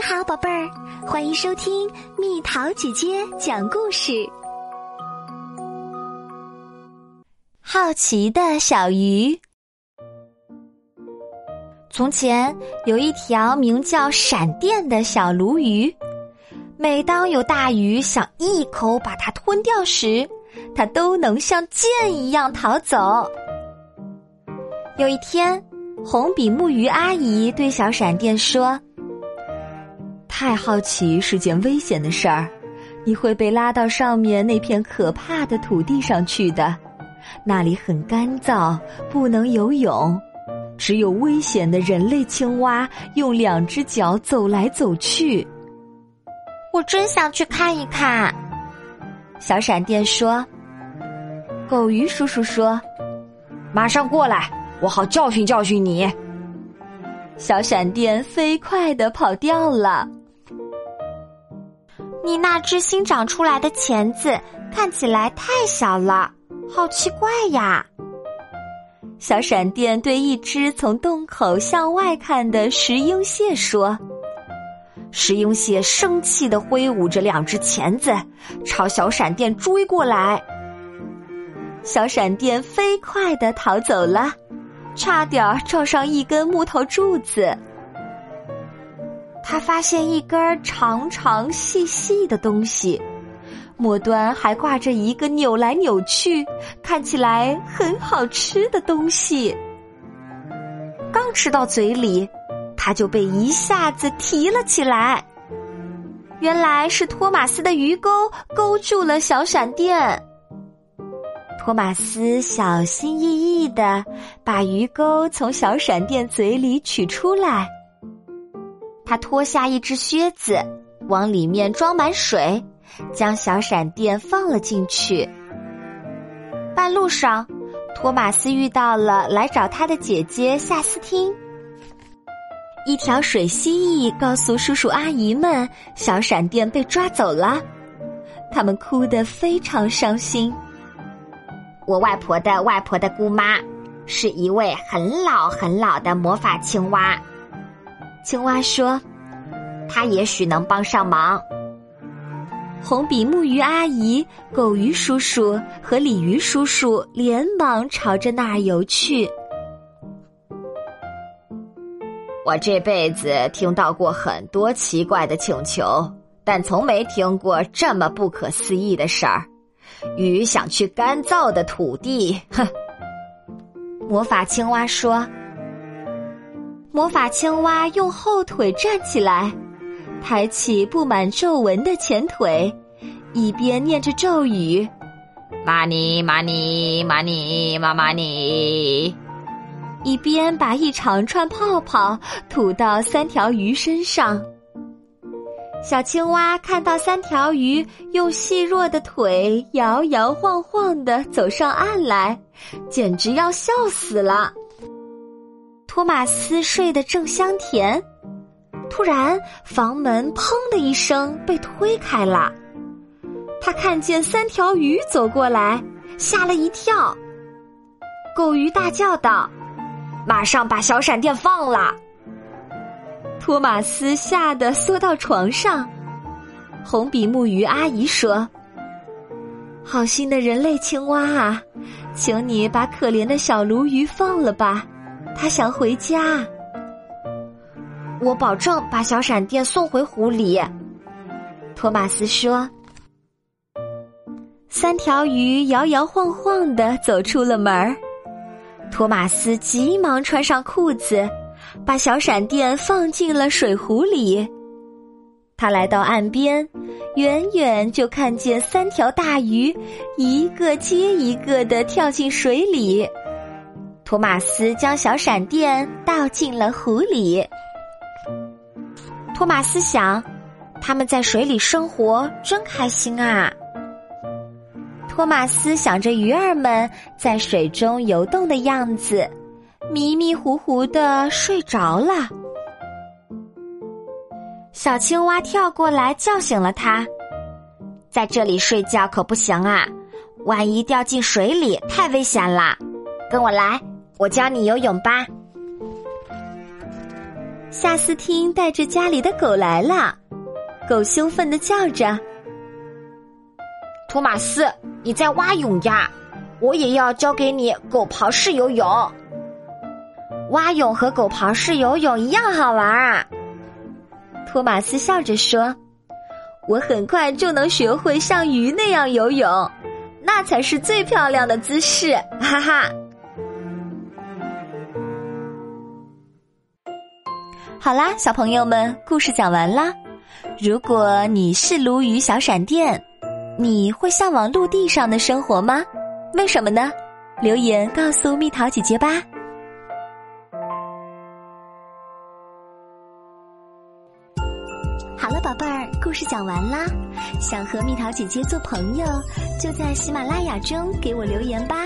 你好，宝贝儿，欢迎收听蜜桃姐姐讲故事。好奇的小鱼。从前有一条名叫闪电的小鲈鱼，每当有大鱼想一口把它吞掉时，它都能像箭一样逃走。有一天，红比目鱼阿姨对小闪电说。太好奇是件危险的事儿，你会被拉到上面那片可怕的土地上去的，那里很干燥，不能游泳，只有危险的人类青蛙用两只脚走来走去。我真想去看一看。小闪电说：“狗鱼叔叔说，马上过来，我好教训教训你。”小闪电飞快的跑掉了。你那只新长出来的钳子看起来太小了，好奇怪呀！小闪电对一只从洞口向外看的石英蟹说：“石英蟹生气的挥舞着两只钳子，朝小闪电追过来。小闪电飞快的逃走了，差点撞上一根木头柱子。”他发现一根长长细细的东西，末端还挂着一个扭来扭去、看起来很好吃的东西。刚吃到嘴里，他就被一下子提了起来。原来是托马斯的鱼钩勾住了小闪电。托马斯小心翼翼的把鱼钩从小闪电嘴里取出来。他脱下一只靴子，往里面装满水，将小闪电放了进去。半路上，托马斯遇到了来找他的姐姐夏斯汀。一条水蜥蜴告诉叔叔阿姨们，小闪电被抓走了，他们哭得非常伤心。我外婆的外婆的姑妈，是一位很老很老的魔法青蛙。青蛙说：“他也许能帮上忙。”红比目鱼阿姨、狗鱼叔叔和鲤鱼叔叔连忙朝着那儿游去。我这辈子听到过很多奇怪的请求，但从没听过这么不可思议的事儿。鱼想去干燥的土地，哼！魔法青蛙说。魔法青蛙用后腿站起来，抬起布满皱纹的前腿，一边念着咒语：“玛尼玛尼玛尼玛玛尼”，一边把一长串泡泡吐到三条鱼身上。小青蛙看到三条鱼用细弱的腿摇摇晃晃的走上岸来，简直要笑死了。托马斯睡得正香甜，突然房门“砰”的一声被推开了，他看见三条鱼走过来，吓了一跳。狗鱼大叫道：“马上把小闪电放了！”托马斯吓得缩到床上。红比目鱼阿姨说：“好心的人类青蛙啊，请你把可怜的小鲈鱼放了吧。”他想回家，我保证把小闪电送回湖里。托马斯说。三条鱼摇摇晃晃的走出了门儿，托马斯急忙穿上裤子，把小闪电放进了水壶里。他来到岸边，远远就看见三条大鱼一个接一个的跳进水里。托马斯将小闪电倒进了湖里。托马斯想，他们在水里生活真开心啊。托马斯想着鱼儿们在水中游动的样子，迷迷糊糊的睡着了。小青蛙跳过来叫醒了他，在这里睡觉可不行啊，万一掉进水里太危险了。跟我来。我教你游泳吧。夏斯汀带着家里的狗来了，狗兴奋的叫着：“托马斯，你在蛙泳呀？我也要教给你狗刨式游泳。蛙泳和狗刨式游泳一样好玩啊！”托马斯笑着说：“我很快就能学会像鱼那样游泳，那才是最漂亮的姿势！”哈哈。好啦，小朋友们，故事讲完啦。如果你是鲈鱼小闪电，你会向往陆地上的生活吗？为什么呢？留言告诉蜜桃姐姐吧。好了，宝贝儿，故事讲完啦。想和蜜桃姐姐做朋友，就在喜马拉雅中给我留言吧。